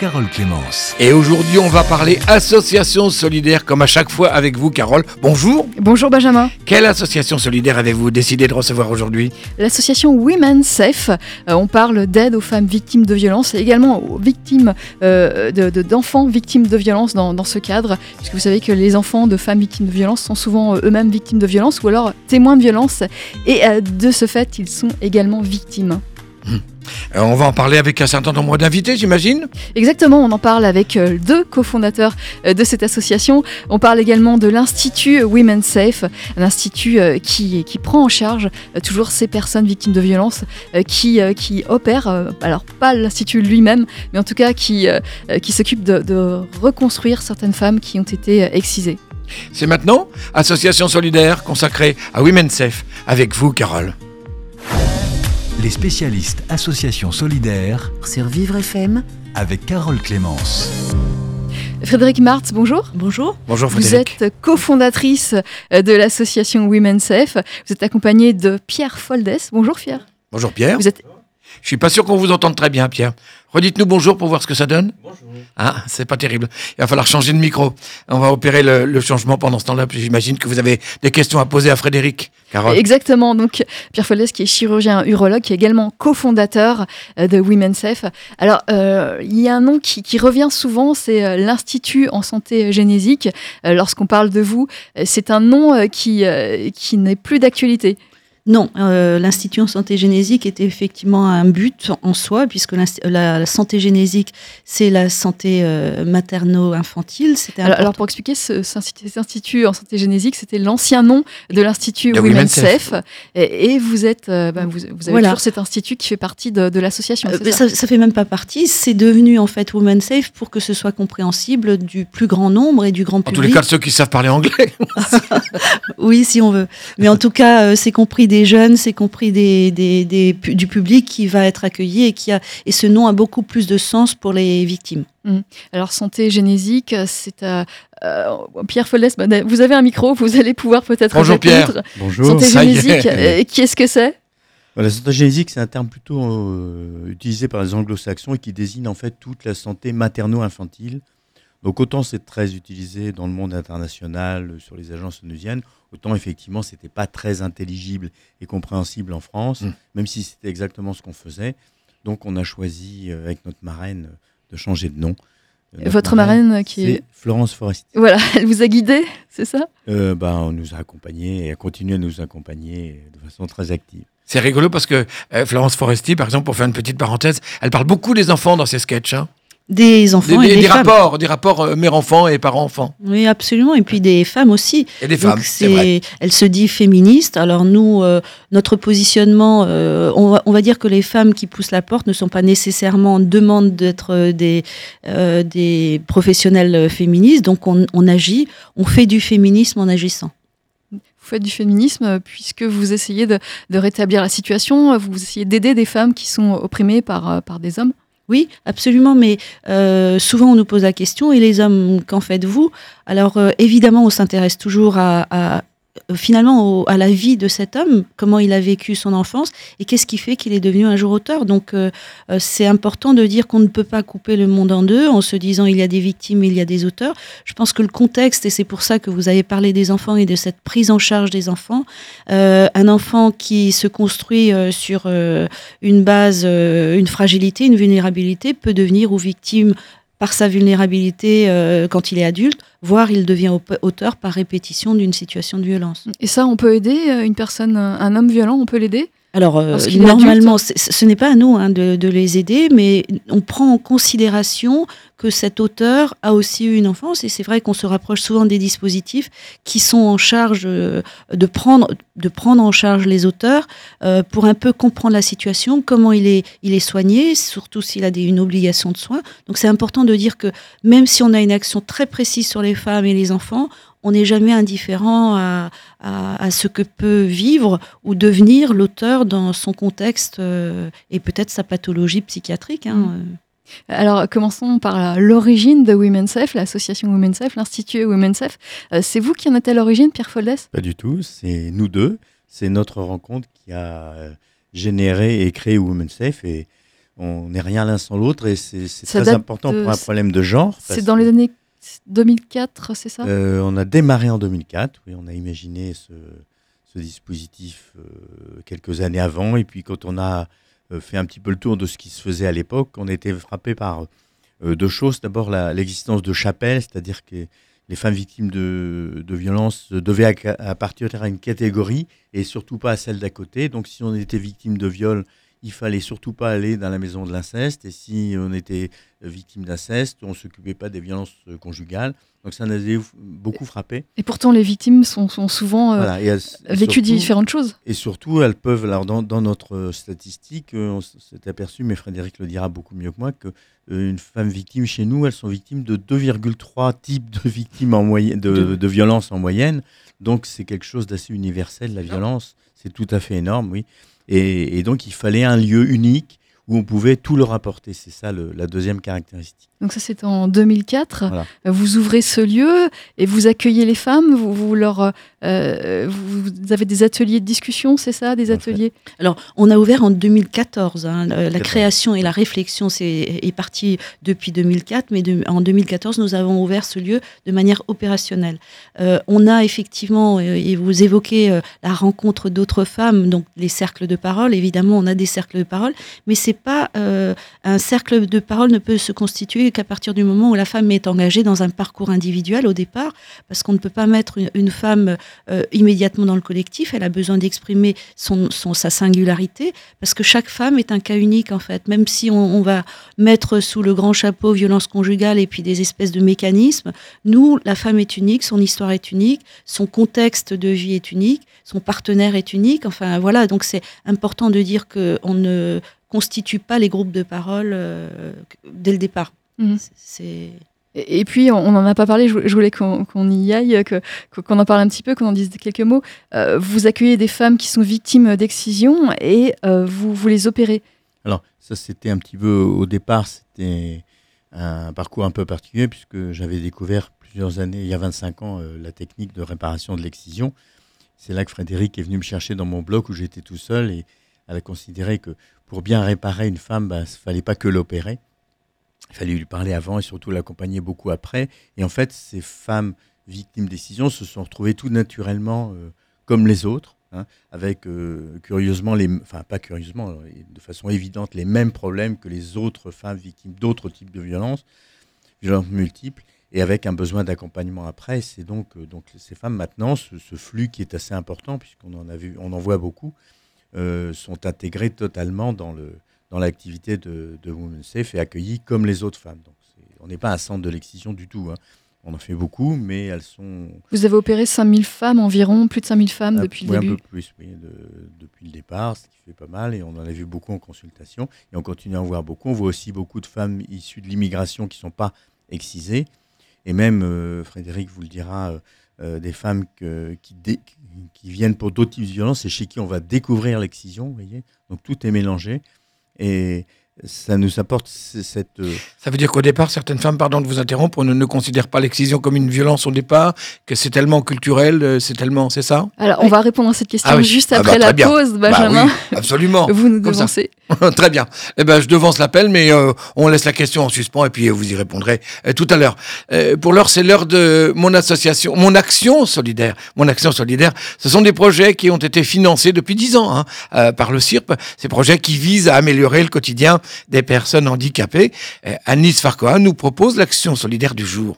Carole Clémence. Et aujourd'hui, on va parler association solidaire, comme à chaque fois avec vous, Carole. Bonjour. Bonjour Benjamin. Quelle association solidaire avez-vous décidé de recevoir aujourd'hui? L'association Women Safe, euh, on parle d'aide aux femmes victimes de violences et également aux victimes euh, de- de- d'enfants victimes de violences dans, dans ce cadre, puisque vous savez que les enfants de femmes victimes de violences sont souvent euh, eux-mêmes victimes de violences ou alors témoins de violences et euh, de ce fait, ils sont également victimes. Euh, On va en parler avec un certain nombre d'invités, j'imagine. Exactement, on en parle avec euh, deux cofondateurs euh, de cette association. On parle également de l'Institut Women Safe, un institut qui, qui prend en charge toujours ces personnes victimes de violences, qui, qui opère, alors pas l'Institut lui-même, mais en tout cas qui, qui s'occupe de, de reconstruire certaines femmes qui ont été excisées. C'est maintenant Association solidaire consacrée à Women Safe, avec vous, Carole. Les spécialistes Association solidaire sur Vivre FM, avec Carole Clémence. Frédéric Martz, bonjour. Bonjour. Bonjour, Vous Frédéric. êtes cofondatrice euh, de l'association Women Safe. Vous êtes accompagnée de Pierre Foldes. Bonjour Pierre. Bonjour, Pierre. Vous êtes Je suis pas sûr qu'on vous entende très bien, Pierre. Redites-nous bonjour pour voir ce que ça donne. Bonjour. Ah, c'est pas terrible. Il va falloir changer de micro. On va opérer le, le changement pendant ce temps-là. J'imagine que vous avez des questions à poser à Frédéric. Carole. Exactement. Donc, Pierre Folles, qui est chirurgien urologue, qui est également cofondateur euh, de Women Safe. Alors, euh, il y a un nom qui, qui revient souvent, c'est euh, l'Institut en santé génésique. Euh, Lorsqu'on parle de vous, c'est un nom qui, qui n'est plus d'actualité. Non, euh, l'Institut en santé génésique est effectivement un but en soi, puisque la, la santé génésique, c'est la santé euh, materno-infantile. Alors, alors, pour expliquer, ce, cet institut en santé génésique, c'était l'ancien nom de l'Institut De Women, Women Safe. Et, et vous êtes, euh, bah, vous, vous avez Voilà. toujours cet institut qui fait partie de, de l'association. Euh, ça ça fait même pas partie. C'est devenu en fait Women Safe pour que ce soit compréhensible du plus grand nombre et du grand En public. tous les cas, ceux qui savent parler anglais. Oui, si on veut. Mais en tout cas, euh, c'est compris des jeunes, c'est compris des, des- des pu- du public qui va être accueilli et qui a et ce nom a beaucoup plus de sens pour les victimes. Alors, santé génésique, c'est à. euh, Pierre Folles, bah, vous avez un micro, vous allez pouvoir peut-être Bonjour, répondre. Bonjour. Santé Ça y est. génésique, euh, qu'est-ce que c'est? La santé génésique, c'est un terme plutôt euh, utilisé par les anglo-saxons et qui désigne en fait toute la santé materno-infantile. Donc autant c'est très utilisé dans le monde international, euh, sur les agences onusiennes, autant effectivement c'était pas très intelligible et compréhensible en France, Mm. même si c'était exactement ce qu'on faisait. Donc on a choisi euh, avec notre marraine euh, de changer de nom. Euh, notre Votre marraine qui est. Florence Foresti. Voilà, elle vous a guidé, c'est ça? Euh, ben, on nous a accompagnés et elle continue à nous accompagner de façon très active. C'est rigolo parce que euh, Florence Foresti, par exemple, pour faire une petite parenthèse, elle parle beaucoup des enfants dans ses sketchs. hein. Des enfants des- et des, rapports, des rapports euh, mère-enfant et parent-enfant. Oui, absolument. Et puis des femmes aussi. Et des Donc, femmes, c'est vrai. Elle se dit féministe. Alors nous, euh, notre positionnement, euh, on, va, on va dire que les femmes qui poussent la porte ne sont pas nécessairement en demande d'être des, euh, des professionnels féministes. Donc on, on agit, on fait du féminisme en agissant. Vous faites du féminisme puisque vous essayez de, de rétablir la situation, vous essayez d'aider des femmes qui sont opprimées par, par des hommes. Oui, absolument, mais euh, souvent on nous pose la question, et les hommes, qu'en faites-vous? Alors euh, évidemment, on s'intéresse toujours à, finalement au- à la vie de cet homme, comment il a vécu son enfance, et qu'est-ce qui fait qu'il est devenu un jour auteur. Donc euh, euh, c'est important de dire qu'on ne peut pas couper le monde en deux en se disant il y a des victimes, il y a des auteurs. Je pense que le contexte, et c'est pour ça que vous avez parlé des enfants et de cette prise en charge des enfants, euh, un enfant qui se construit euh, sur... euh, une base, euh, une fragilité, une vulnérabilité peut devenir ou victime par sa vulnérabilité euh, quand il est adulte, voire il devient au- auteur par répétition d'une situation de violence. Et ça, on peut aider euh, une personne, un homme violent, on peut l'aider? Alors, euh, normalement, ce n'est pas à nous hein, de, de les aider, mais on prend en considération que cet auteur a aussi eu une enfance, et c'est vrai qu'on se rapproche souvent des dispositifs qui sont en charge euh, de prendre, de prendre en charge les auteurs euh, pour un peu comprendre la situation, comment il est, il est soigné, surtout s'il a des, une obligation de soins. Donc c'est important de dire que même si on a une action très précise sur les femmes et les enfants, on n'est jamais indifférent à, à, à ce que peut vivre ou devenir l'auteur dans son contexte euh, et peut-être sa pathologie psychiatrique. hein, Mm. euh. Alors, commençons par l'origine de Women's Safe, l'association Women's Safe, l'Institut Women's Safe. Euh, c'est vous qui en êtes à l'origine, Pierre Foldès? Pas du tout, c'est nous deux. C'est notre rencontre qui a généré et créé Women's Safe. Et on n'est rien l'un sans l'autre. Et c'est très important pour un problème de genre. C'est dans les années 2004, c'est ça? Euh, On a démarré en 2004. Oui, on a imaginé ce, dispositif euh, quelques années avant. Et puis, quand on a euh, fait un petit peu le tour de ce qui se faisait à l'époque, on été frappé par deux choses. D'abord, l'existence de chapelles, c'est-à-dire que les femmes victimes de, de violences devaient appartenir à une catégorie et surtout pas à celle d'à côté. Donc, si on était victime de viol, il fallait surtout pas aller dans la maison de l'inceste. Et si on était victime d'inceste, on s'occupait pas des violences conjugales. Donc ça nous a beaucoup frappé. Et pourtant, les victimes sont, sont souvent euh, vécues différentes choses. Et surtout, elles peuvent, alors dans, dans notre statistique, euh, on s'est aperçu, mais Frédéric le dira beaucoup mieux que moi, que euh, une femme victime chez nous, elles sont victimes de 2,3 types de victimes en moyenne, de, de violence en moyenne. Donc c'est quelque chose d'assez universel, la violence. C'est tout à fait énorme, oui. Et, donc, il fallait un lieu unique où on pouvait tout leur apporter. C'est ça la deuxième caractéristique. Donc ça c'est en 2004. Vous ouvrez ce lieu et vous accueillez les femmes. Vous, vous leur, euh, vous avez des ateliers de discussion, c'est ça, des ateliers? Alors on a ouvert en 2014. Hein. la création et la réflexion c'est est partie depuis 2004, mais en 2014 nous avons ouvert ce lieu de manière opérationnelle. Euh, on a effectivement euh, et vous évoquez la rencontre d'autres femmes, donc les cercles de parole. Évidemment on a des cercles de parole, mais c'est pas un cercle de parole ne peut se constituer qu'à partir du moment où la femme est engagée dans un parcours individuel au départ, parce qu'on ne peut pas mettre une, femme euh, immédiatement dans le collectif, elle a besoin d'exprimer son, sa singularité, parce que chaque femme est un cas unique en fait, même si on, va mettre sous le grand chapeau violence conjugale et puis des espèces de mécanismes, nous, la femme est unique, son histoire est unique, son contexte de vie est unique, son partenaire est unique, enfin voilà, donc c'est important de dire qu'on ne constitue pas les groupes de parole euh, dès le départ. Mhm. C'est et puis, on n'en a pas parlé, je voulais qu'on y aille, qu'on en parle un petit peu, qu'on en dise quelques mots. Euh, vous accueillez des femmes qui sont victimes d'excision et euh, vous, vous les opérez. Alors, ça, c'était un petit peu, au départ, c'était un parcours un peu particulier, puisque j'avais découvert plusieurs années, il y a 25 ans, euh, la technique de réparation de l'excision. C'est là que Frédéric est venu me chercher dans mon bloc où j'étais tout seul et elle a considéré que pour bien réparer une femme, bah, il ne fallait pas que l'opérer il fallait lui parler avant et surtout l'accompagner beaucoup après. Et en fait, ces femmes victimes d'excision se sont retrouvées tout naturellement euh, comme les autres, hein, avec euh, curieusement, les, enfin pas curieusement, de façon évidente, les mêmes problèmes que les autres femmes victimes d'autres types de violences, violences multiples, et avec un besoin d'accompagnement après. C'est donc, euh, donc ces femmes maintenant, ce, flux qui est assez important, puisqu'on en a vu, on en voit beaucoup, sont intégrées totalement dans le, dans l'activité de, de Women's Safe et accueillies comme les autres femmes. Donc, on n'est pas un centre de l'excision du tout. Hein. On en fait beaucoup, mais elles sont. Vous avez opéré 5000 femmes environ, plus de 5000 femmes ah, depuis le début Un peu plus, oui, depuis le départ, ce qui fait pas mal. Et on en a vu beaucoup en consultation. Et on continue à en voir beaucoup. On voit aussi beaucoup de femmes issues de l'immigration qui ne sont pas excisées. Et même, euh, Frédéric vous le dira, euh, euh, des femmes qui, qui viennent pour d'autres types de violences et chez qui on va découvrir l'excision. Vous voyez Donc tout est mélangé. Et ça nous apporte cette. Euh, ça veut dire qu'au départ, certaines femmes, pardon de vous interrompre, ne, ne considèrent pas l'excision comme une violence au départ, que c'est tellement culturel, euh, c'est tellement, c'est ça? Alors, on va répondre à cette question ah juste ah après bah, la pause, bah Benjamin. absolument. vous nous devancez. Très bien. Eh ben, je devance l'appel, mais euh, on laisse la question en suspens et puis vous y répondrez tout à l'heure. pour l'heure, c'est l'heure de mon association, mon action solidaire. Mon action solidaire, ce sont des projets qui ont été financés depuis dix ans hein, par le CIRP. Ces projets qui visent à améliorer le quotidien des personnes handicapées. Euh, Anis Farcoa nous propose l'action solidaire du jour.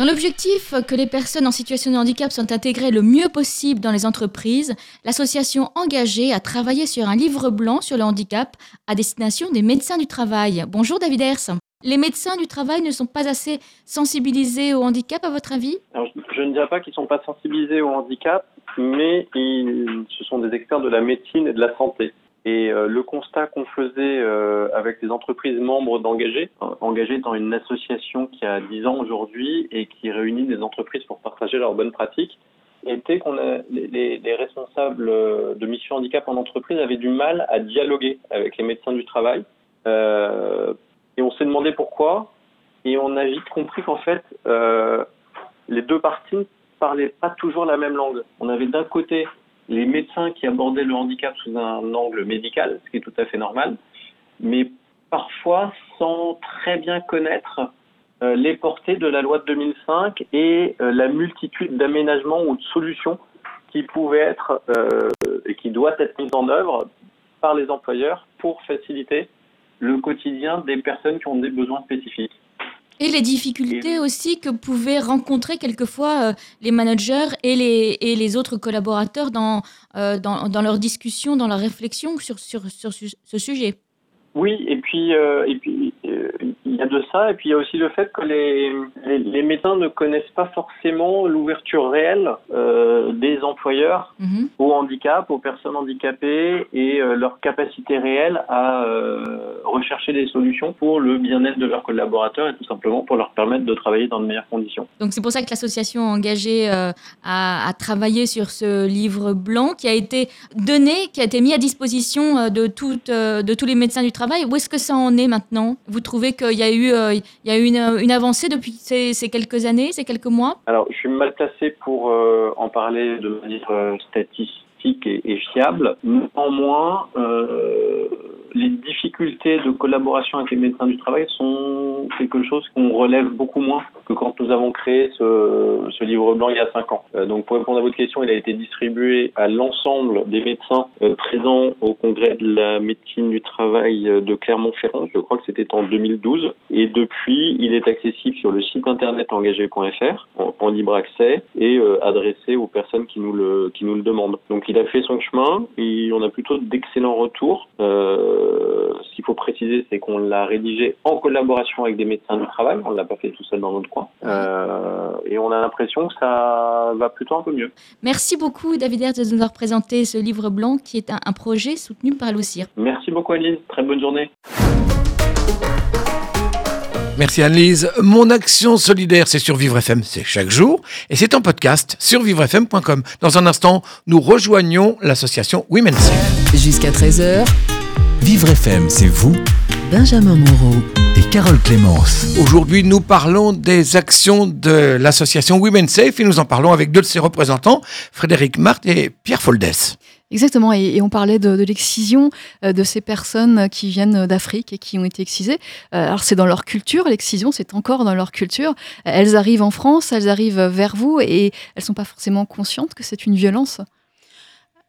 Dans l'objectif que les personnes en situation de handicap soient intégrées le mieux possible dans les entreprises, l'association engagée a travaillé sur un livre blanc sur le handicap à destination des médecins du travail. Bonjour David Hers. Les médecins du travail ne sont pas assez sensibilisés au handicap, à votre avis? Je, ne dirais pas qu'ils ne sont pas sensibilisés au handicap, mais ce sont des experts de la médecine et de la santé. Et euh, le constat qu'on faisait euh, avec les entreprises membres d'Engagé, euh, Engagé étant une association qui a 10 ans aujourd'hui et qui réunit des entreprises pour partager leurs bonnes pratiques, était qu'on les, les, responsables de mission handicap en entreprise avaient du mal à dialoguer avec les médecins du travail. Euh, et on s'est demandé pourquoi. Et on a vite compris qu'en fait, euh, les deux parties ne parlaient pas toujours la même langue. On avait d'un côté les médecins qui abordaient le handicap sous un angle médical, ce qui est tout à fait normal, mais parfois sans très bien connaître euh, les portées de la loi de 2005 et euh, la multitude d'aménagements ou de solutions qui pouvaient être euh, et qui doivent être mises en œuvre par les employeurs pour faciliter le quotidien des personnes qui ont des besoins spécifiques. Et les difficultés aussi que pouvaient rencontrer quelquefois les managers et les, et les autres collaborateurs dans, dans, dans leurs discussions, dans leur réflexion sur, sur, sur ce sujet. Oui, et puis, et puis y a de ça, et puis il y a aussi le fait que les, les, médecins ne connaissent pas forcément l'ouverture réelle euh, des employeurs mhm. au handicap, aux personnes handicapées et euh, leur capacité réelle à euh, rechercher des solutions pour le bien-être de leurs collaborateurs et tout simplement pour leur permettre de travailler dans de meilleures conditions. Donc c'est pour ça que l'association a engagé à, à, travailler sur ce livre blanc qui a été donné, qui a été mis à disposition de, toutes, de tous les médecins du travail. Où est-ce que ça en est maintenant? Vous trouvez qu'il y a eu, euh, il y a eu une, avancée depuis ces, quelques années, ces quelques mois Alors, je suis mal placé pour euh, en parler de manière euh, statistique et, et fiable. Néanmoins, les difficultés de collaboration avec les médecins du travail sont quelque chose qu'on relève beaucoup moins que quand nous avons créé ce, ce livre blanc il y a cinq ans. Euh, donc pour répondre à votre question, il a été distribué à l'ensemble des médecins euh, présents au congrès de la médecine du travail euh, de Clermont-Ferrand. Je crois que c'était en 2012. Et depuis, il est accessible sur le site internet engagé.fr en, libre accès et adressé aux personnes qui nous le qui nous le demandent. Donc il a fait son chemin et on a plutôt d'excellents retours. Ce qu'il faut préciser, c'est qu'on l'a rédigé en collaboration avec des médecins du travail. On ne l'a pas fait tout seul dans notre coin. Euh, et on a l'impression que ça va plutôt un peu mieux. Merci beaucoup, David Hertz, de nous avoir présenté ce livre blanc qui est un, projet soutenu par l'OCIR. Merci beaucoup, Aline. Très bonne journée. Merci Anne-Lise. Mon action solidaire, c'est sur Vivre FM, c'est chaque jour. Et c'est en podcast sur vivrefm.com. Dans un instant, nous rejoignons l'association Women's. Jusqu'à 13h. Vivre FM, c'est vous, Benjamin Moreau et Carole Clémence. Aujourd'hui, nous parlons des actions de l'association Women Safe et nous en parlons avec deux de ses représentants, Frédéric Marthe et Pierre Foldès. Exactement, et, on parlait de, l'excision euh, de ces personnes qui viennent d'Afrique et qui ont été excisées. Euh, alors c'est dans leur culture, l'excision, c'est encore dans leur culture. Elles arrivent en France, elles arrivent vers vous et elles sont pas forcément conscientes que c'est une violence.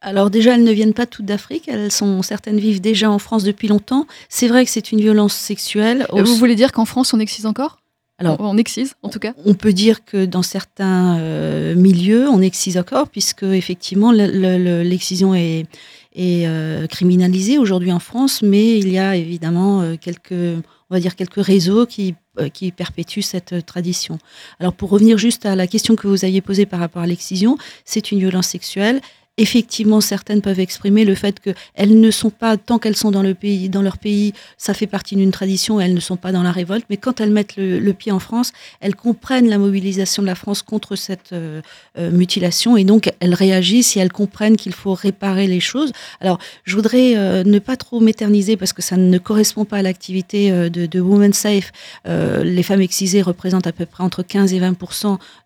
Alors déjà, elles ne viennent pas toutes d'Afrique, elles sont certaines vivent déjà en France depuis longtemps. C'est vrai que c'est une violence sexuelle. Vous voulez dire qu'en France on excise encore? Alors, on excise, en tout cas? On peut dire que dans certains euh, milieux, on excise encore, puisque effectivement, l'excision est, est euh, criminalisée aujourd'hui en France, mais il y a évidemment euh, quelques, on va dire quelques réseaux qui qui perpétuent cette tradition. Alors pour revenir juste à la question que vous aviez posée par rapport à l'excision, c'est une violence sexuelle effectivement, certaines peuvent exprimer le fait qu'elles ne sont pas, tant qu'elles sont dans, le pays, dans leur pays, ça fait partie d'une tradition, elles ne sont pas dans la révolte, mais quand elles mettent le, pied en France, elles comprennent la mobilisation de la France contre cette euh, euh, mutilation et donc elles réagissent et elles comprennent qu'il faut réparer les choses. Alors, je voudrais euh, ne pas trop m'éterniser parce que ça ne correspond pas à l'activité de, de Women Safe. les femmes excisées représentent à peu près entre 15 et 20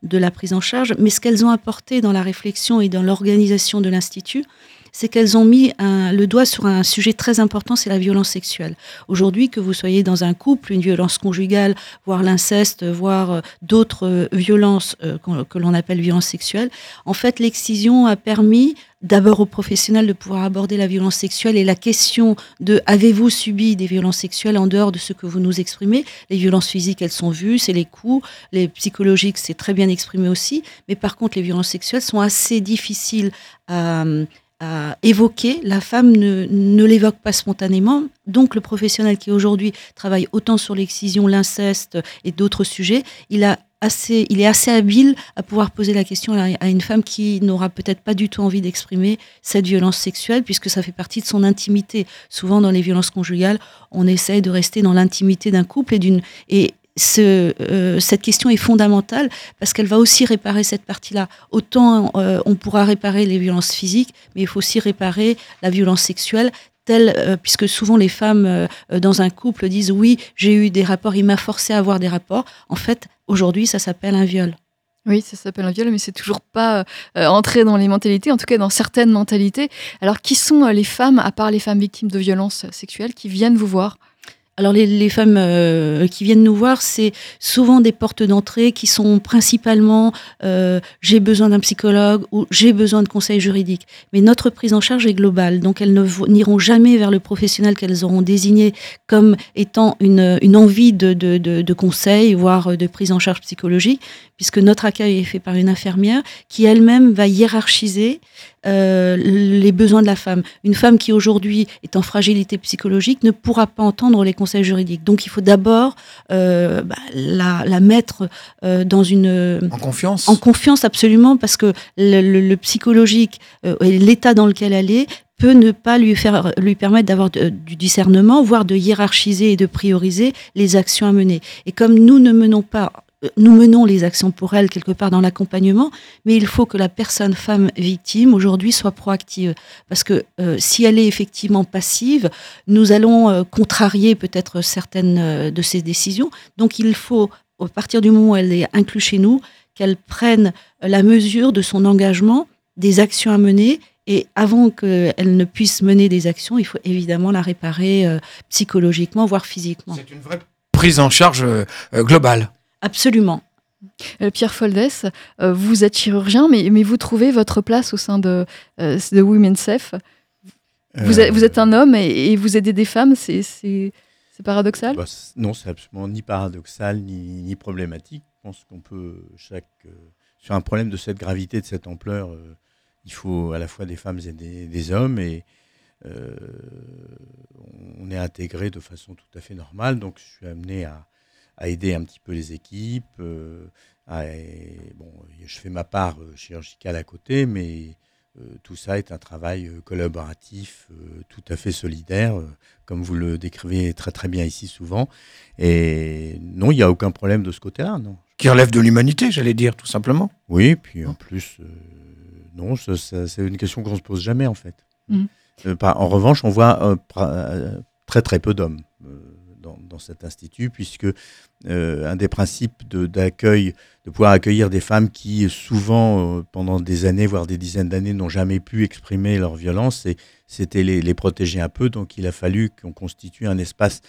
de la prise en charge, mais ce qu'elles ont apporté dans la réflexion et dans l'organisation de l'Institut, c'est qu'elles ont mis le doigt sur un sujet très important, c'est la violence sexuelle. Aujourd'hui, que vous soyez dans un couple, une violence conjugale, voire l'inceste, voire euh, d'autres euh, violences euh, que l'on appelle violences sexuelles, en fait, l'excision a permis d'abord aux professionnels de pouvoir aborder la violence sexuelle et la question de avez-vous subi des violences sexuelles en dehors de ce que vous nous exprimez? Les violences physiques, elles sont vues, c'est les coups. Les psychologiques, c'est très bien exprimé aussi. Mais par contre, les violences sexuelles sont assez difficiles à, évoquer. La femme ne, ne l'évoque pas spontanément. Donc le professionnel qui aujourd'hui travaille autant sur l'excision, l'inceste et d'autres sujets, il a assez, il est assez habile à pouvoir poser la question à une femme qui n'aura peut-être pas du tout envie d'exprimer cette violence sexuelle, puisque ça fait partie de son intimité. Souvent, dans les violences conjugales, on essaye de rester dans l'intimité d'un couple et d'une et euh, cette question est fondamentale parce qu'elle va aussi réparer cette partie-là. Autant euh, on pourra réparer les violences physiques, mais il faut aussi réparer la violence sexuelle. Telle, euh, puisque souvent les femmes dans un couple disent oui, j'ai eu des rapports, il m'a forcé à avoir des rapports. En fait, aujourd'hui, ça s'appelle un viol. Oui, ça s'appelle un viol, mais c'est toujours pas entré dans les mentalités, en tout cas dans certaines mentalités. Alors, qui sont les femmes, à part les femmes victimes de violences sexuelles, qui viennent vous voir? Alors les, femmes euh, qui viennent nous voir, c'est souvent des portes d'entrée qui sont principalement euh, j'ai besoin d'un psychologue ou j'ai besoin de conseils juridiques. Mais notre prise en charge est globale, donc elles n'iront jamais vers le professionnel qu'elles auront désigné comme étant une, envie de, de, de, de conseil, voire de prise en charge psychologique, puisque notre accueil est fait par une infirmière qui elle-même va hiérarchiser euh, les besoins de la femme. Une femme qui aujourd'hui est en fragilité psychologique ne pourra pas entendre les conseils juridiques. Donc il faut d'abord euh, bah, la, la mettre euh, dans une En confiance en confiance absolument parce que le, le- le psychologique euh, et l'état dans lequel elle est peut ne pas lui faire lui permettre d'avoir du discernement, voire de hiérarchiser et de prioriser les actions à mener. Et comme nous ne menons pas nous menons les actions pour elle quelque part dans l'accompagnement, mais il faut que la personne femme victime aujourd'hui soit proactive. Parce que euh, si elle est effectivement passive, nous allons euh, contrarier peut-être certaines euh, de ses décisions. Donc il faut, à partir du moment où elle est inclue chez nous, qu'elle prenne la mesure de son engagement, des actions à mener. Et avant qu'elle ne puisse mener des actions, il faut évidemment la réparer euh, psychologiquement, voire physiquement. C'est une vraie prise en charge euh, euh, globale. Absolument. Euh, Pierre Foldès, euh, vous êtes chirurgien, mais, mais vous trouvez votre place au sein de, euh, de Women's Safe. Vous, Euh, êtes, vous êtes un homme et, et vous aidez des femmes, c'est paradoxal? Bah, non, c'est absolument ni paradoxal ni, ni problématique. Je pense qu'on peut, chaque, euh, sur un problème de cette gravité, de cette ampleur, euh, il faut à la fois des femmes et des, des hommes. Et euh, on est intégré de façon tout à fait normale. Donc, je suis amené à, à aider un petit peu les équipes. euh, à- bon, je fais ma part euh, chirurgicale à côté, mais euh, tout ça est un travail collaboratif, euh, tout à fait solidaire, euh, comme vous le décrivez très très bien ici souvent. Et non, il n'y a aucun problème de ce côté-là, non. Qui relève de l'humanité, j'allais dire, tout simplement. Oui, puis en plus, euh, non, c'est une question qu'on se pose jamais en fait. Par- en revanche, on voit euh, très très peu d'hommes euh, dans, cet institut, puisque euh, un des principes d'accueil, de, pouvoir accueillir des femmes qui souvent, euh, pendant des années, voire des dizaines d'années, n'ont jamais pu exprimer leur violence, c'était les, protéger un peu. Donc il a fallu qu'on constitue un espace,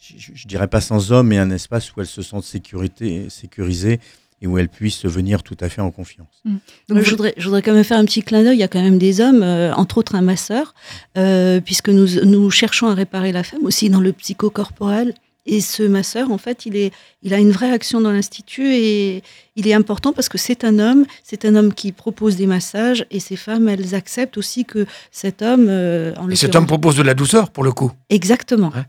je, je dirais pas sans hommes, mais un espace où elles se sentent sécurisées et où elles puissent venir tout à fait en confiance. Donc, je, voudrais, je voudrais quand même faire un petit clin d'œil. Il y a quand même des hommes, euh, entre autres un masseur, euh, puisque nous, nous cherchons à réparer la femme aussi dans le psychocorporel. Et ce masseur, en fait, il, est, il a une vraie action dans l'Institut et il est important parce que c'est un homme, c'est un homme qui propose des massages et ces femmes, elles acceptent aussi que cet homme, euh, en Et cet homme propose de la douceur, pour le coup. Exactement. Ouais.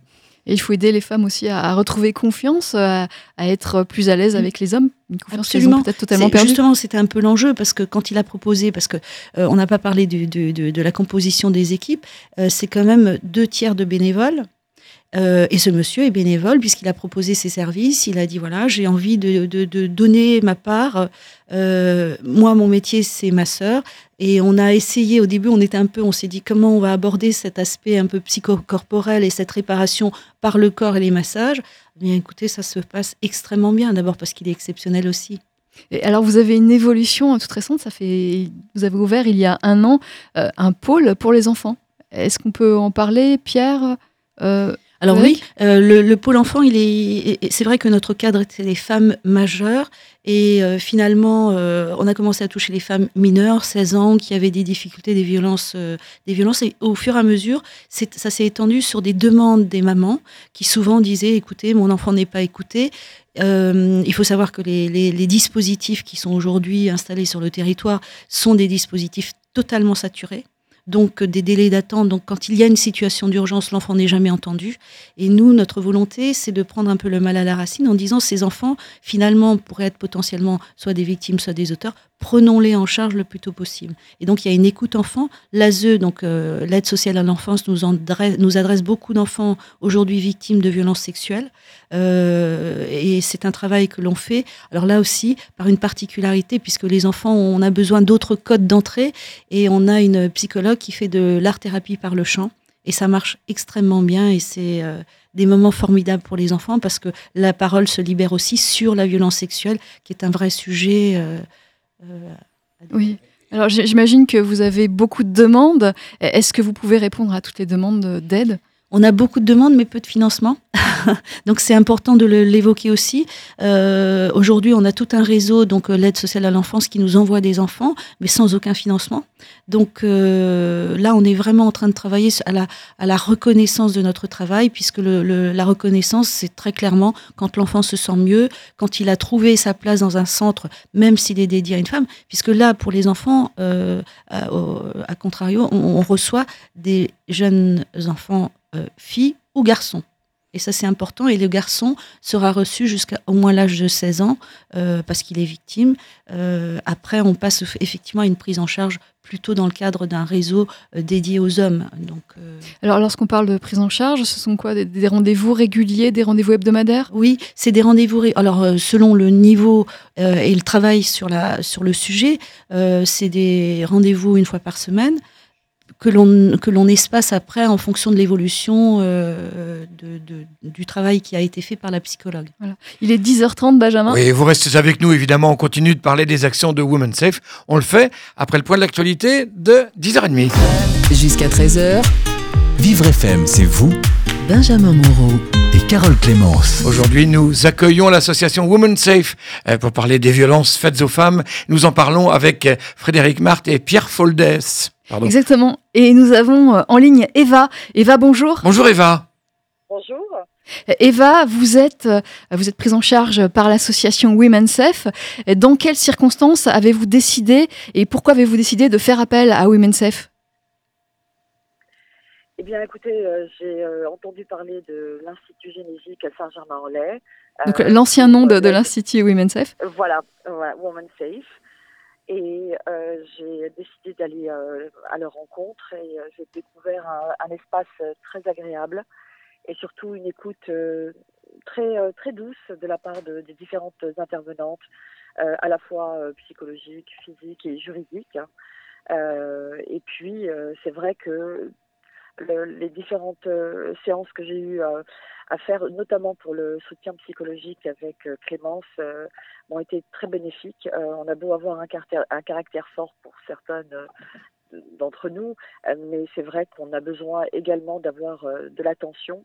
Et il faut aider les femmes aussi à, à retrouver confiance, à, à être plus à l'aise avec les hommes. Une confiance ont peut-être totalement perdue. Justement, c'était un peu l'enjeu parce que quand il a proposé, parce que euh, on n'a pas parlé du- du- de, de la composition des équipes, euh, c'est quand même deux tiers de bénévoles. Euh, et ce monsieur est bénévole puisqu'il a proposé ses services. Il a dit voilà, j'ai envie de, de- de donner ma part. Euh, moi, mon métier, c'est ma sœur. Et on a essayé au début, on était un peu, on s'est dit comment on va aborder cet aspect un peu psychocorporel et cette réparation par le corps et les massages? Bien, écoutez, ça se passe extrêmement bien. D'abord parce qu'il est exceptionnel aussi. Et alors, vous avez une évolution toute récente. Ça fait, vous avez ouvert il y a un an euh, un pôle pour les enfants. Est-ce qu'on peut en parler, Pierre? Euh, Alors oui, euh, le, le pôle enfant, il est, c'est vrai que notre cadre était les femmes majeures et euh, finalement, euh, on a commencé à toucher les femmes mineures, 16 ans, qui avaient des difficultés, des violences, des violences. Et au fur et à mesure, ça s'est étendu sur des demandes des mamans qui souvent disaient "Écoutez, mon enfant n'est pas écouté." Euh, il faut savoir que les, les- les dispositifs qui sont aujourd'hui installés sur le territoire sont des dispositifs totalement saturés. Donc euh, des délais d'attente. Donc quand il y a une situation d'urgence, l'enfant n'est jamais entendu. Et nous, notre volonté, c'est de prendre un peu le mal à la racine en disant ces enfants, finalement, pourraient être potentiellement soit des victimes, soit des auteurs, prenons-les en charge le plus tôt possible. Et donc, il y a une écoute enfant. L'ASE, donc euh, l'aide sociale à l'enfance, nous, nous, adresse beaucoup d'enfants aujourd'hui victimes de violences sexuelles. Euh, et c'est un travail que l'on fait. Alors là aussi, par une particularité, puisque les enfants, on a besoin d'autres codes d'entrée. Et on a une psychologue qui fait de l'art-thérapie par le chant. Et ça marche extrêmement bien. Et c'est... Euh, des moments formidables pour les enfants parce que la parole se libère aussi sur la violence sexuelle, qui est un vrai sujet euh, oui. Alors j'imagine que vous avez beaucoup de demandes. Est-ce que vous pouvez répondre à toutes les demandes d'aide? On a beaucoup de demandes, mais peu de financement. donc c'est important de l'évoquer aussi. Euh, aujourd'hui, on a tout un réseau, donc euh, l'aide sociale à l'enfance, qui nous envoie des enfants, mais sans aucun financement. Donc euh, là, on est vraiment en train de travailler à la, reconnaissance de notre travail, puisque la reconnaissance, c'est très clairement quand l'enfant se sent mieux, quand il a trouvé sa place dans un centre, même s'il est dédié à une femme, puisque là, pour les enfants, à, contrario, on reçoit des jeunes enfants euh, fille ou garçon. Et ça, c'est important. Et le garçon sera reçu jusqu'à au moins l'âge de 16 ans euh, parce qu'il est victime. Euh, après, on passe effectivement à une prise en charge plutôt dans le cadre d'un réseau dédié aux hommes. Donc, Alors, lorsqu'on parle de prise en charge, ce sont quoi? Des, rendez-vous réguliers, des rendez-vous hebdomadaires? Oui, c'est des rendez-vous. Alors, selon le niveau et le travail sur, la, sur le sujet, c'est des rendez-vous une fois par semaine que l'on que l'on espace après en fonction de l'évolution euh, de, du travail qui a été fait par la psychologue. Voilà. Il est 10h30, Benjamin. Oui, vous restez avec nous, évidemment. On continue de parler des actions de Women Safe. On le fait après le point de l'actualité de 10h30. Jusqu'à 13h. Vivre FM, c'est vous, Benjamin Moreau et Carole Clémence. Aujourd'hui, nous accueillons l'association Women Safe euh, pour parler des violences faites aux femmes. Nous en parlons avec euh, Frédéric Marthe et Pierre Foldès. Exactement. Et nous avons euh, en ligne Eva. Eva, bonjour. Bonjour Eva. Bonjour. Eva, vous êtes, euh, vous êtes prise en charge par l'association Women's Safe. Dans quelles circonstances avez-vous décidé et pourquoi avez-vous décidé de faire appel à Women's Safe? Eh bien, écoutez, euh, j'ai entendu parler de l'Institut Génésique à Saint-Germain-en-Laye. Donc, l'ancien nom de, de l'Institut Women's Safe Voilà, Women's Safe. Et euh, j'ai décidé d'aller euh, à leur rencontre et euh, j'ai découvert un, espace très agréable et surtout une écoute très très douce de la part des différentes intervenantes, à la fois psychologiques, physiques et juridiques. et puis c'est vrai que les différentes séances que j'ai eues à faire, notamment pour le soutien psychologique avec euh, Clémence, euh, ont été très bénéfiques. Euh, on a beau avoir un caractère, un caractère fort pour certaines d'entre nous, mais c'est vrai qu'on a besoin également d'avoir de l'attention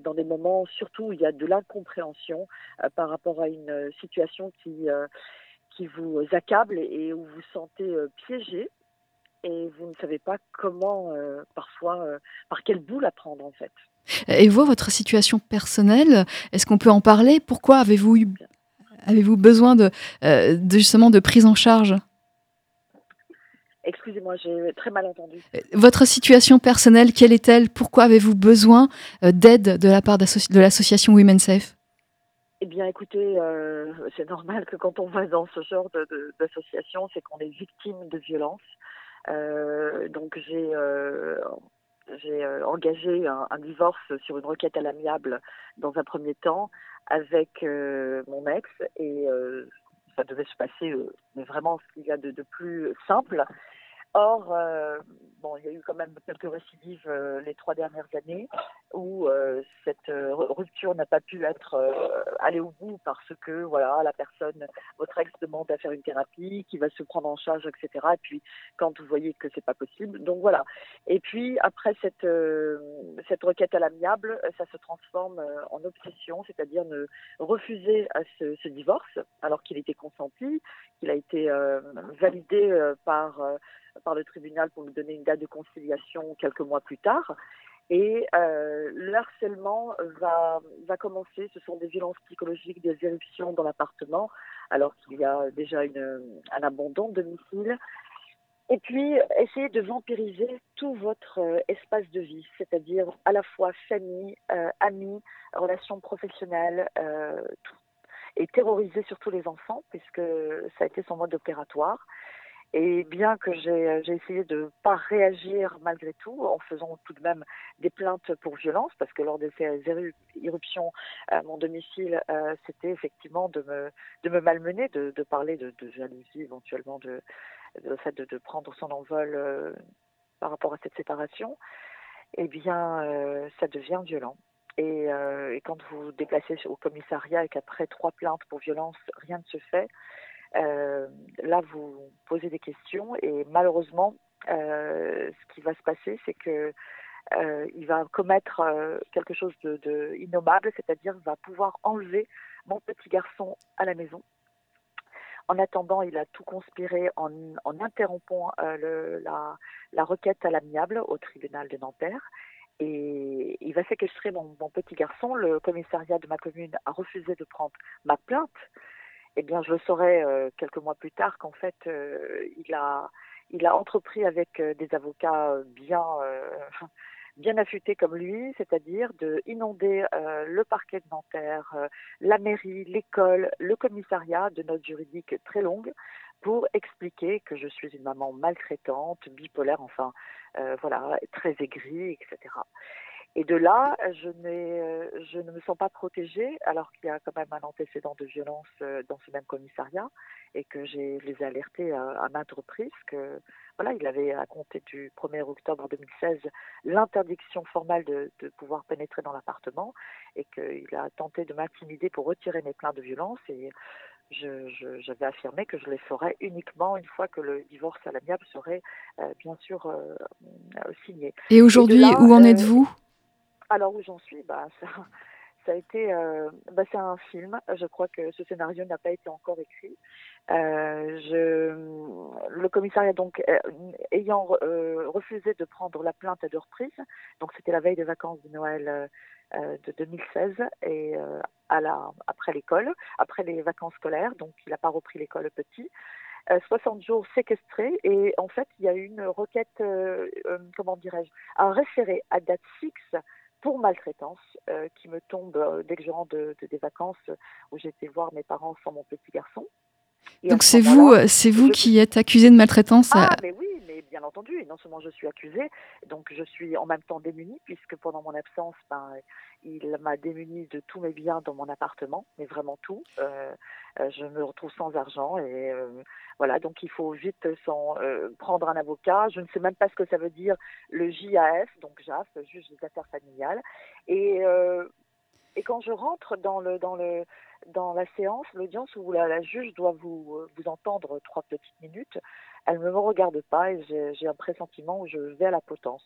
dans des moments, surtout où il y a de l'incompréhension par rapport à une situation qui, qui vous accable et où vous sentez piégé et vous ne savez pas comment, parfois, par quel bout la prendre en fait. Et vous, votre situation personnelle, est-ce qu'on peut en parler? Pourquoi avez-vous eu, avez-vous besoin de, euh, de, justement de prise en charge? Excusez-moi, j'ai très mal entendu. Euh, votre situation personnelle, quelle est-elle? Pourquoi avez-vous besoin euh, d'aide de la part de l'association Women Safe? Eh bien, écoutez, c'est normal que quand on va dans ce genre d'association, c'est qu'on est victime de violence. Donc, j'ai j'ai euh, engagé un, divorce sur une requête à l'amiable dans un premier temps avec euh, mon ex et euh, ça devait se passer mais vraiment ce qu'il y a de plus simple. Or, bon, il y a eu quand même quelques récidives les trois dernières années où euh, cette euh, rupture n'a pas pu être euh, allée au bout parce que voilà la personne, votre ex demande à faire une thérapie qui va se prendre en charge, etc. Et puis quand vous voyez que c'est pas possible, donc voilà. Et puis après cette cette requête à l'amiable, ça se transforme en obsession, c'est-à-dire ne refuser à ce, ce divorce alors qu'il était consenti, qu'il a été validé par par le tribunal pour nous donner une date de conciliation quelques mois plus tard. Et euh, le harcèlement va, va commencer. Ce sont des violences psychologiques, des éruptions dans l'appartement, alors qu'il y a déjà une, un abandon de domicile. Et puis, essayer de vampiriser tout votre euh, espace de vie, c'est-à-dire à la fois famille, euh, amis, relations professionnelles, tout. et terroriser surtout les enfants, puisque ça a été son mode opératoire. Et bien que j'ai essayé de ne pas réagir malgré tout, en faisant tout de même des plaintes pour violence, parce que lors de ces irruptions à mon domicile, euh, c'était effectivement de me, malmener, de, parler de, jalousie, éventuellement de, de de, prendre son envol euh, par rapport à cette séparation, eh bien, euh, ça devient violent. Et, et, quand vous vous déplacez au commissariat et qu'après trois plaintes pour violence, rien ne se fait, euh, là, vous posez des questions et malheureusement, euh, ce qui va se passer, c'est que euh, il va commettre euh, quelque chose de, innommable, c'est-à-dire va pouvoir enlever mon petit garçon à la maison. En attendant, il a tout conspiré en, interrompant euh, la, requête à l'amiable au tribunal de Nanterre. Et il va séquestrer mon, mon, petit garçon. Le commissariat de ma commune a refusé de prendre ma plainte eh bien, je le saurai euh, quelques mois plus tard qu'en fait, euh, il a, il a entrepris avec euh, des avocats bien, bien affûtés comme lui, c'est-à-dire de inonder le parquet de Nanterre, la mairie, l'école, le commissariat de notes juridiques très longues pour expliquer que je suis une maman maltraitante, bipolaire, enfin, voilà, très aigrie, etc. Et de là, je, euh, je ne me sens pas protégée, alors qu'il y a quand même un antécédent de violence euh, dans ce même commissariat, et que j'ai les ai alertés à, à maintes reprises que voilà, il avait à compter du 1er octobre 2016 l'interdiction formelle de, de, pouvoir pénétrer dans l'appartement, et qu'il a tenté de m'intimider pour retirer mes plaintes de violence. Et j'avais je, affirmé que je les ferais uniquement une fois que le divorce à l'amiable serait euh, bien sûr euh, signé. Et aujourd'hui, où en êtes-vous? Alors où j'en suis, bah, ça, a été, euh, bah, c'est un film. Je crois que ce scénario n'a pas été encore écrit. Euh, je, le commissariat donc euh, ayant refusé de prendre la plainte à deux reprises, donc c'était la veille des vacances de Noël de 2016 et à la après l'école, après les vacances scolaires, donc il n'a pas repris l'école petit. 60 jours séquestrés et en fait il y a une requête, comment dirais-je, un référé à date fixe pour maltraitance euh, qui me tombe euh, dès que je rentre de, de, des vacances où j'étais voir mes parents sans mon petit garçon. Et Donc c'est vous, c'est vous je... qui êtes accusé de maltraitance Ah, mais oui, mais bien entendu. Et non seulement je suis accusée, donc je suis en même temps démunie puisque pendant mon absence, ben, il m'a démunie de tous mes biens dans mon appartement, mais vraiment tout. Euh, je me retrouve sans argent et euh, voilà, donc il faut vite s'en euh, prendre un avocat. Je ne sais même pas ce que ça veut dire le JAF, donc JAF, juge des affaires familiales. Et euh, et quand je rentre dans le dans le dans la séance, l'audience où la, la, juge doit vous vous entendre trois petites minutes, elle ne me regarde pas et j'ai un pressentiment où je vais à la potence.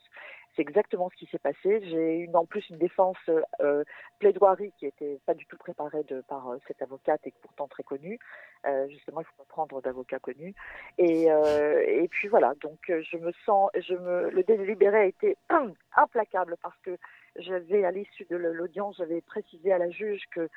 C'est exactement ce qui s'est passé. J'ai eu en plus une défense euh, plaidoirie qui était pas du tout préparée de, par euh, cette avocate et pourtant très connue. Euh, justement, il faut pas prendre d'avocat connu. Et, euh, et puis voilà. Donc je me sens, je me, le délibéré a été implacable parce que j'avais à l'issue de l'audience, j'avais précisé à la juge que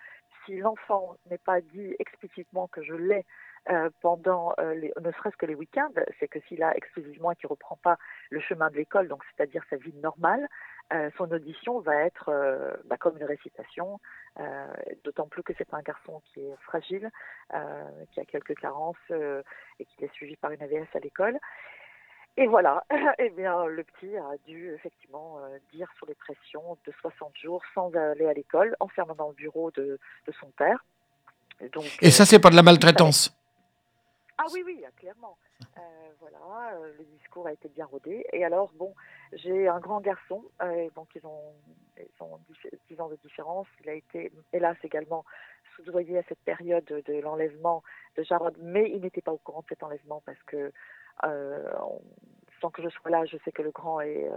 si l'enfant n'est pas dit explicitement que je l'ai euh, pendant euh, les, ne serait-ce que les week-ends, c'est que s'il a exclusivement et qu'il reprend pas le chemin de l'école, donc c'est-à-dire sa vie normale, euh, son audition va être euh, bah, comme une récitation, euh, d'autant plus que c'est un garçon qui est fragile, qui a quelques carences et qui est suivi par une AVS à l'école. Et voilà, eh bien, le petit a dû effectivement euh, dire sur les pressions de 60 jours sans aller à l'école, enfermé dans le bureau de, de son père. Et, donc, et ça, c'est pas de la maltraitance ah oui, oui, clairement. Euh, voilà, euh, le discours a été bien rodé. Et alors, bon, j'ai un grand garçon, euh, donc ils ont, ils ont 10 ans de différence. Il a été, hélas, également soudoyé à cette période de l'enlèvement de Jarod, mais il n'était pas au courant de cet enlèvement parce que euh, sans que je sois là, je sais que le grand est,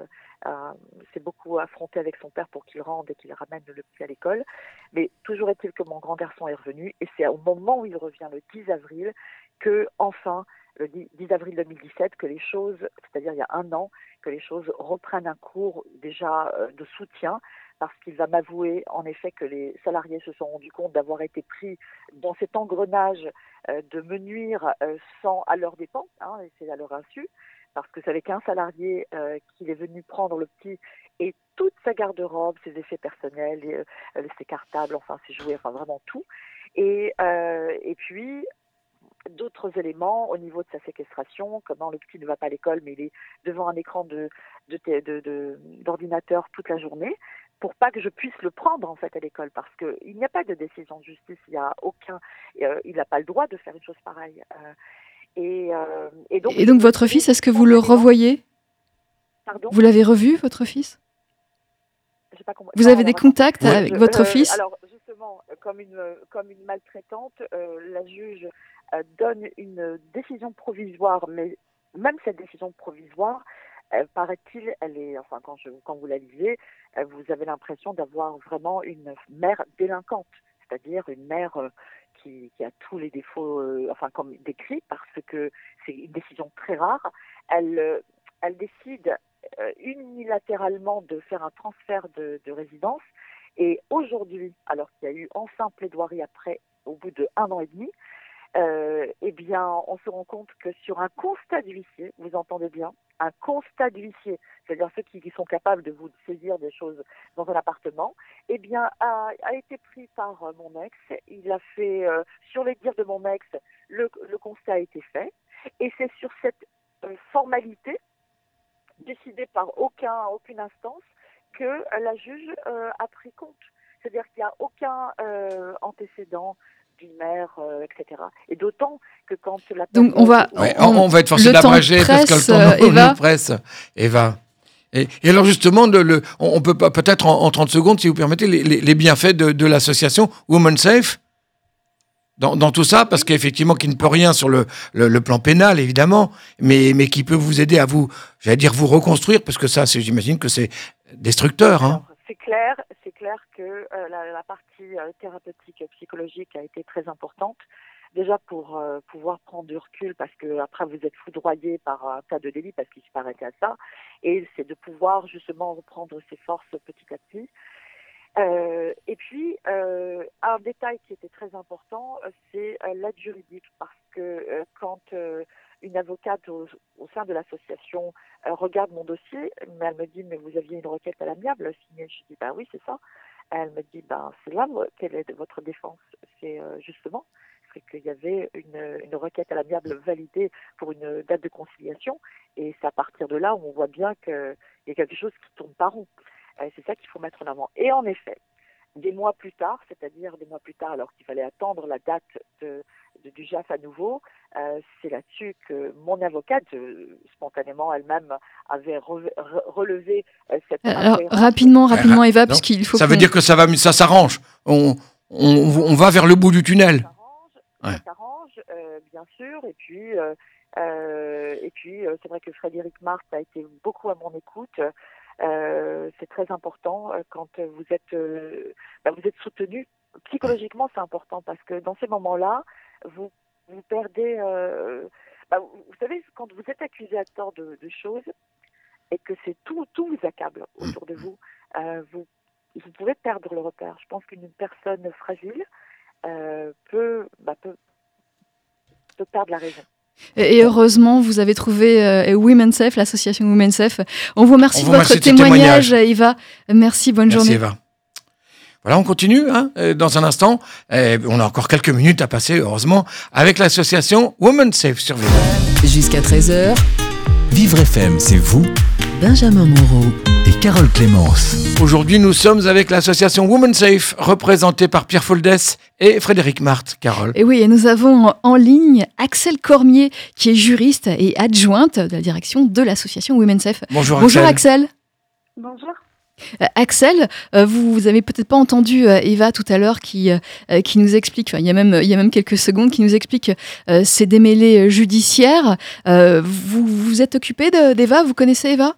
euh, s'est beaucoup affronté avec son père pour qu'il rende et qu'il ramène le petit à l'école. Mais toujours est-il que mon grand garçon est revenu et c'est au moment où il revient le 10 avril que enfin le 10 avril 2017 que les choses, c'est-à-dire il y a un an, que les choses reprennent un cours déjà euh, de soutien parce qu'il va m'avouer en effet que les salariés se sont rendus compte d'avoir été pris dans cet engrenage euh, de me nuire euh, sans à leur dépens, hein, et c'est à leur insu, parce que c'est avec un salarié euh, qu'il est venu prendre le petit et toute sa garde-robe, ses effets personnels, ses cartables, enfin ses jouets, enfin vraiment tout. Et, et puis, d'autres éléments au niveau de sa séquestration, comment le petit ne va pas à l'école, mais il est devant un écran d'ordinateur toute la journée, pour pas que je puisse le prendre en fait à l'école, parce qu'il n'y a pas de décision de justice, il n'y a aucun, euh, il n'a pas le droit de faire une chose pareille. Euh, et, euh, et, donc, et donc votre fils, est-ce que vous le revoyez? Pardon? Vous l'avez revu, votre fils? Vous avez des contacts avec votre fils? Alors justement, comme une, comme une maltraitante, la juge donne une décision provisoire, mais même cette décision provisoire, euh, paraît-il, enfin, quand, vous la lisez, euh, vous avez l'impression d'avoir vraiment une mère délinquante, c'est-à-dire une mère euh, qui, a tous les défauts, enfin, comme décrit, parce que c'est une décision très rare. Elle, elle décide unilatéralement de faire un transfert de, de résidence. Et aujourd'hui, alors qu'il y a eu enfin plaidoirie après, au bout de un an et demi, euh, eh bien, on se rend compte que sur un constat d'huissier, vous entendez bien, un constat d'huissier, c'est-à-dire ceux qui, sont capables de vous saisir des choses dans un appartement, eh bien, a, été pris par euh, mon ex. Il a fait, euh, sur les dires de mon ex, le, constat a été fait. Et c'est sur cette formalité, décidée par aucun, aucune instance, que la juge a pris compte. C'est-à-dire qu'il n'y a aucun antécédent d'une mère, euh, etc. Et d'autant que quand la Donc on va, on, va être forcé d'abréger parce que le temps Eva. nous presse. Eva. Et, et, alors justement, le, le, on peut peut-être en, en, 30 secondes, si vous permettez, les, les, bienfaits de, de l'association Women Safe dans, dans, tout ça, parce qu'effectivement, qui ne peut rien sur le, le, le, plan pénal, évidemment, mais, mais qui peut vous aider à vous, j'allais dire, vous reconstruire, parce que ça, j'imagine que c'est destructeur. Hein. C'est clair, clair que euh, la, partie euh, thérapeutique psychologique a été très importante. Déjà pour euh, pouvoir prendre du recul parce que après vous êtes foudroyé par un tas de délits parce qu'il se paraît à ça et c'est de pouvoir justement reprendre ses forces petit à petit. et puis, un détail qui était très important, c'est l'aide juridique, parce que quand une avocate au, sein de l'association regarde mon dossier, mais elle me dit mais vous aviez une requête à l'amiable signée. Je dis bah oui c'est ça. Elle me dit ben c'est là quelle est votre défense? C'est euh, justement c'est qu'il y avait une, une requête à l'amiable validée pour une date de conciliation et c'est à partir de là où on voit bien qu'il y a quelque chose qui tourne pas rond. c'est ça qu'il faut mettre en avant. Et en effet, des mois plus tard, c'est-à-dire des mois plus tard, alors qu'il fallait attendre la date de, du JAF à nouveau, euh, c'est là-dessus que mon avocate, euh, spontanément elle-même, avait relevé euh, cette. Alors, rapidement, rapidement, Eva, puisqu'il faut. Ça veut dire que ça va, ça s'arrange. On, on, on, va vers le bout du tunnel. Ça s'arrange, bien sûr, et puis. et puis, c'est vrai que Frédéric Marthe a été beaucoup à mon écoute. Euh, c'est très important euh, quand vous êtes, euh, bah, vous êtes soutenu. Psychologiquement, c'est important parce que dans ces moments-là, vous, vous perdez. Bah, vous savez, quand vous êtes accusé à tort de, choses et que c'est tout, tout vous accable autour de vous, vous, vous pouvez perdre le repère. Je pense qu'une personne fragile peut, bah, peut, peut perdre la raison. Et heureusement, vous avez trouvé euh, Women's Safe, l'association Women's Safe. On vous remercie de votre témoignage, Eva. Merci, bonne Merci, journée. Eva. Voilà, on continue hein, euh, dans un instant. on a encore quelques minutes à passer, heureusement, avec l'association Women's Safe sur Jusqu'à 13h. Vivre FM, c'est vous, Benjamin Moreau Carole Clémence. Aujourd'hui, nous sommes avec l'association Women Safe, représentée par Pierre Foldès et Frédéric Marthe. Carole. Et oui, et nous avons en ligne Axel Cormier, qui est juriste et adjointe de la direction de l'association Women Safe. Bonjour, Bonjour Axel. Bonjour. Euh, Axel, euh, vous, vous avez peut-être pas entendu euh, Eva tout à l'heure qui, qui nous explique, il y, a même, il y a même quelques secondes, qui nous explique ces démêlés judiciaires. vous vous êtes occupé d'Eva? Vous connaissez Eva?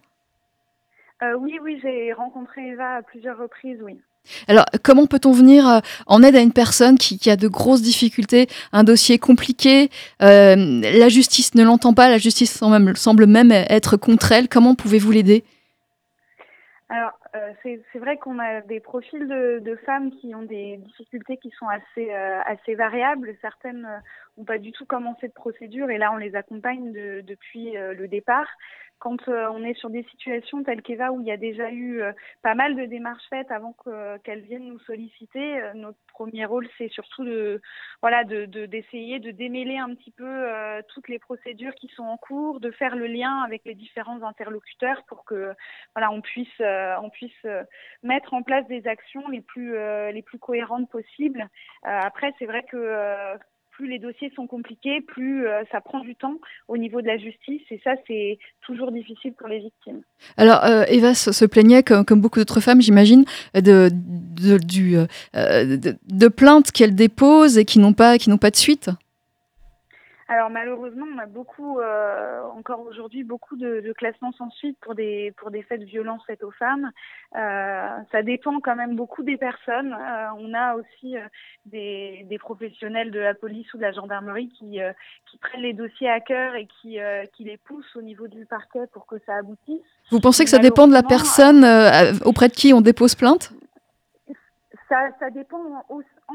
Oui, oui, j'ai rencontré Eva à plusieurs reprises, oui. Alors, comment peut-on venir en aide à une personne qui, qui, a de grosses difficultés, un dossier compliqué, la justice ne l'entend pas, la justice semble même, semble même être contre elle Comment pouvez-vous l'aider? Alors, euh, c'est vrai qu'on a des profils de, de, femmes qui ont des difficultés qui sont assez, euh, assez variables. Certaines n'ont pas du tout commencé de procédure et là, on les accompagne de, depuis le départ quand euh, on est sur des situations telles qu'Eva où il y a déjà eu euh, pas mal de démarches faites avant qu'elles viennent nous solliciter, euh, notre premier rôle c'est surtout de voilà de d'essayer de, démêler un petit peu toutes les procédures qui sont en cours, de faire le lien avec les différents interlocuteurs pour que voilà on puisse on puisse mettre en place des actions les plus les plus cohérentes possibles. après c'est vrai que plus les dossiers sont compliqués, plus euh, ça prend du temps au niveau de la justice. Et ça, c'est toujours difficile pour les victimes. Alors, euh, Eva se, plaignait, comme, beaucoup d'autres femmes, j'imagine, de, de, euh, plaintes qu'elle dépose et qui n'ont pas, pas de suite. Alors malheureusement, on a beaucoup, euh, encore aujourd'hui, beaucoup de, classements sans suite pour des pour des faits de violence faites aux femmes. Euh, ça dépend quand même beaucoup des personnes. Euh, on a aussi des, des, professionnels de la police ou de la gendarmerie qui qui prennent les dossiers à cœur et qui qui les poussent au niveau du parquet pour que ça aboutisse. Vous pensez que ça dépend de la personne auprès de qui on dépose plainte? Ça, ça dépend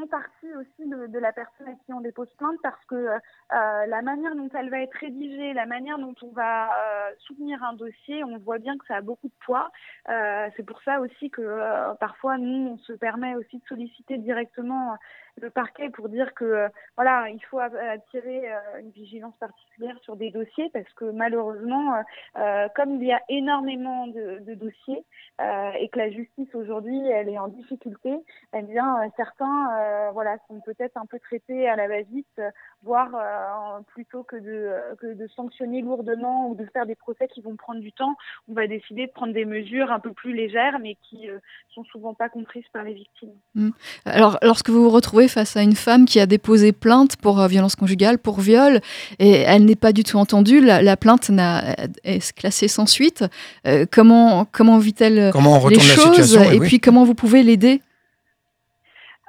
partie aussi de, la personne à qui on dépose plainte parce que euh, la manière dont elle va être rédigée, la manière dont on va euh, soutenir un dossier, on voit bien que ça a beaucoup de poids. Euh, c'est pour ça aussi que parfois nous, on se permet aussi de solliciter directement le parquet pour dire que voilà, il faut attirer une vigilance particulière sur des dossiers parce que malheureusement, comme il y a énormément de, dossiers et que la justice aujourd'hui, elle est en difficulté, eh bien certains euh, voilà, sont peut-être un peu traités à la va-vite, euh, voire euh, plutôt que de, que de sanctionner lourdement ou de faire des procès qui vont prendre du temps, on va décider de prendre des mesures un peu plus légères, mais qui sont souvent pas comprises par les victimes. Mmh. Alors, lorsque vous vous retrouvez face à une femme qui a déposé plainte pour violence conjugale, pour viol, et elle n'est pas du tout entendue, la, plainte est classée sans suite, comment, comment vit-elle les choses et puis comment vous pouvez l'aider?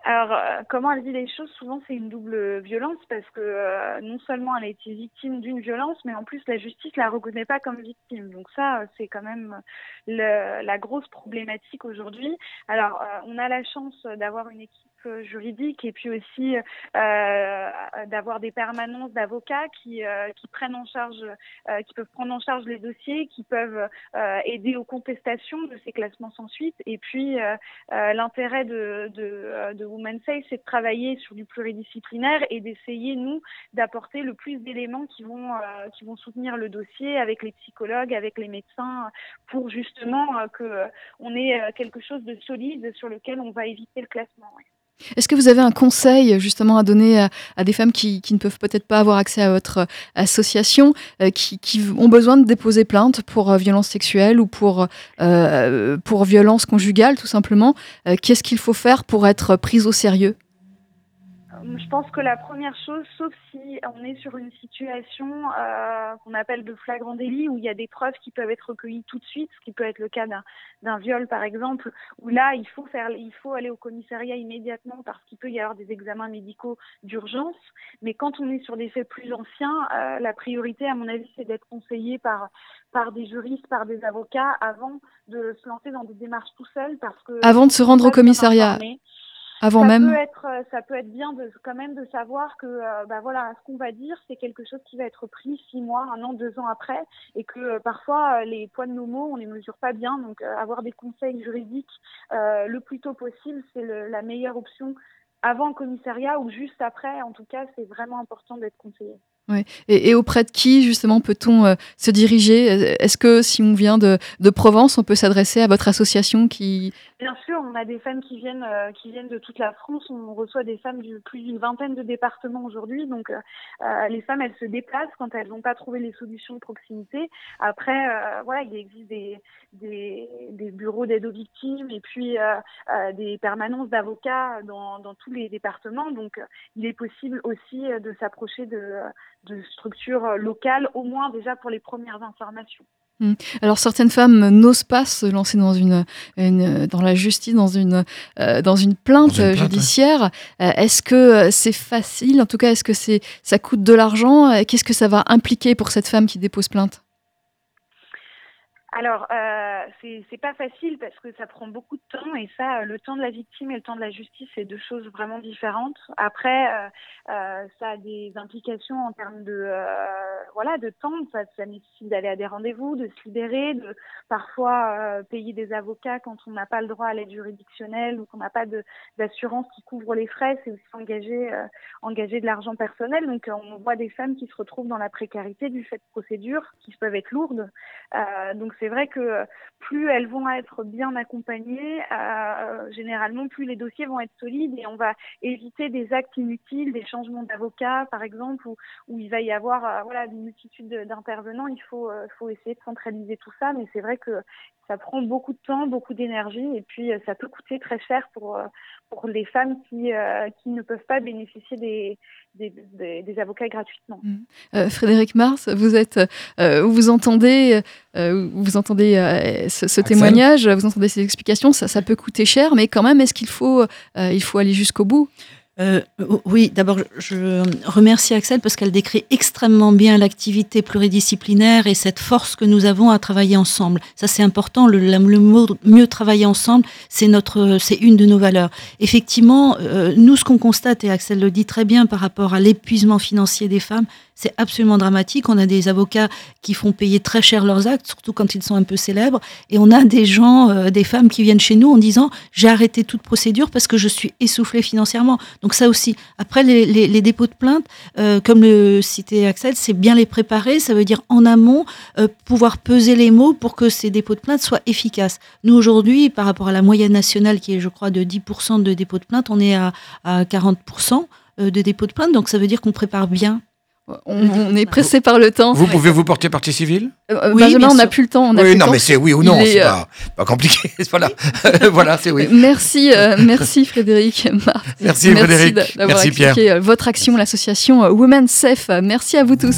Alors, euh, comment elle vit les choses Souvent, c'est une double violence parce que euh, non seulement elle a été victime d'une violence, mais en plus, la justice la reconnaît pas comme victime. Donc ça, c'est quand même le, la grosse problématique aujourd'hui. Alors, euh, on a la chance d'avoir une équipe juridique et puis aussi euh, d'avoir des permanences d'avocats qui, euh, qui prennent en charge, euh, qui peuvent prendre en charge les dossiers, qui peuvent aider aux contestations de ces classements sans suite. Et puis l'intérêt de, de, de C'est de travailler sur du pluridisciplinaire et d'essayer nous d'apporter le plus d'éléments qui vont qui vont soutenir le dossier avec les psychologues, avec les médecins, pour justement que on ait quelque chose de solide sur lequel on va éviter le classement. Est-ce que vous avez un conseil justement à donner à, des femmes qui, ne peuvent peut-être pas avoir accès à votre association, euh, qui, ont besoin de déposer plainte pour euh, violence sexuelle ou pour, euh, pour violence conjugale tout simplement Qu'est-ce qu'il faut faire pour être prise au sérieux? Je pense que la première chose, sauf si on est sur une situation euh, qu'on appelle de flagrant délit, où il y a des preuves qui peuvent être recueillies tout de suite, ce qui peut être le cas d'un viol par exemple, où là il faut faire, il faut aller au commissariat immédiatement parce qu'il peut y avoir des examens médicaux d'urgence. Mais quand on est sur des faits plus anciens, euh, la priorité, à mon avis, c'est d'être conseillé par par des juristes, par des avocats, avant de se lancer dans des démarches tout seul, parce que avant de se rendre au commissariat. Avant ça même. Peut être, euh, ça peut être bien de, quand même de savoir que euh, bah voilà, ce qu'on va dire, c'est quelque chose qui va être pris six mois, un an, deux ans après, et que euh, parfois les poids de nos mots, on les mesure pas bien. Donc avoir des conseils juridiques le plus tôt possible, c'est la meilleure option avant le commissariat ou juste après. En tout cas, c'est vraiment important d'être conseillé. Et, auprès de qui, justement, peut-on euh, se diriger? Est-ce que si on vient de, Provence, on peut s'adresser à votre association qui... Bien sûr, on a des femmes qui viennent, euh, qui viennent de toute la France. On reçoit des femmes de plus d'une vingtaine de départements aujourd'hui. Donc, euh, les femmes, elles se déplacent quand elles n'ont pas trouvé les solutions de proximité. Après, voilà, il existe des, des, bureaux d'aide aux victimes et puis des permanences d'avocats dans, dans tous les départements. Donc, il est possible aussi de s'approcher de de structures euh, locales, au moins déjà pour les premières informations. Hmm. Alors certaines femmes n'osent pas se lancer dans une, dans la justice, dans une euh, dans une plainte, judiciaire. Euh, est-ce que c'est facile? En tout cas, est-ce que c'est ça coûte de l'argent? Qu'est-ce que ça va impliquer pour cette femme qui dépose plainte? Alors, euh, c'est pas facile parce que ça prend beaucoup de temps et ça, euh, le temps de la victime et le temps de la justice, c'est deux choses vraiment différentes. Après, euh, euh, ça a des implications en termes de euh, voilà de temps. Ça, ça nécessite d'aller à des rendez-vous, de se libérer, de parfois euh, payer des avocats quand on n'a pas le droit à l'aide juridictionnelle ou qu'on n'a pas d'assurance qui couvre les frais. C'est aussi engager euh, engager de l'argent personnel. Donc, on voit des femmes qui se retrouvent dans la précarité du fait de procédures qui peuvent être lourdes. Donc c'est vrai que euh, plus elles vont être bien accompagnées, euh, généralement plus les dossiers vont être solides et on va éviter des actes inutiles, des changements d'avocat par exemple, où, il va y avoir euh, voilà une multitude de- d'intervenants. Il faut faut essayer de centraliser tout ça, mais c'est vrai que ça prend beaucoup de temps, beaucoup d'énergie et puis euh, ça peut coûter très cher pour euh, pour les femmes qui euh, qui ne peuvent pas bénéficier des des, des, des avocats gratuitement. Euh, Frédéric Mars, vous êtes, euh, vous entendez, euh, vous entendez euh, ce, ce témoignage, vous entendez ces explications, ça, ça peut coûter cher, mais quand même, est-ce qu'il faut, euh, il faut aller jusqu'au bout? Euh, oui, d'abord, je remercie Axel parce qu'elle décrit extrêmement bien l'activité pluridisciplinaire et cette force que nous avons à travailler ensemble. Ça, c'est important. Le, le mot mieux travailler ensemble, c'est notre, c'est une de nos valeurs. Effectivement, euh, nous, ce qu'on constate, et Axel le dit très bien par rapport à l'épuisement financier des femmes, c'est absolument dramatique. On a des avocats qui font payer très cher leurs actes, surtout quand ils sont un peu célèbres. Et on a des gens, euh, des femmes qui viennent chez nous en disant j'ai arrêté toute procédure parce que je suis essoufflée financièrement. Donc ça aussi. Après les, dépôts de plainte, euh, comme le citait Axel, c'est bien les préparer. Ça veut dire en amont euh, pouvoir peser les mots pour que ces dépôts de plainte soient efficaces. Nous aujourd'hui, par rapport à la moyenne nationale qui est, je crois, de 10% de dépôts de plainte, on est à, à 40% de dépôts de plainte. Donc ça veut dire qu'on prépare bien. On, on est pressé par le temps. Vous pouvez vous porter partie civile Euh, Oui, Benjamin, on n'a plus le temps. On a plus Oui, non, temps. mais c'est oui ou non, est, c'est euh, pas, pas compliqué. voilà, voilà, c'est oui. Merci, euh, merci Frédéric. Marc. Merci, Frédéric. Merci, Pierre. expliqué, euh, votre action, l'association euh, Women Safe. Merci à vous tous.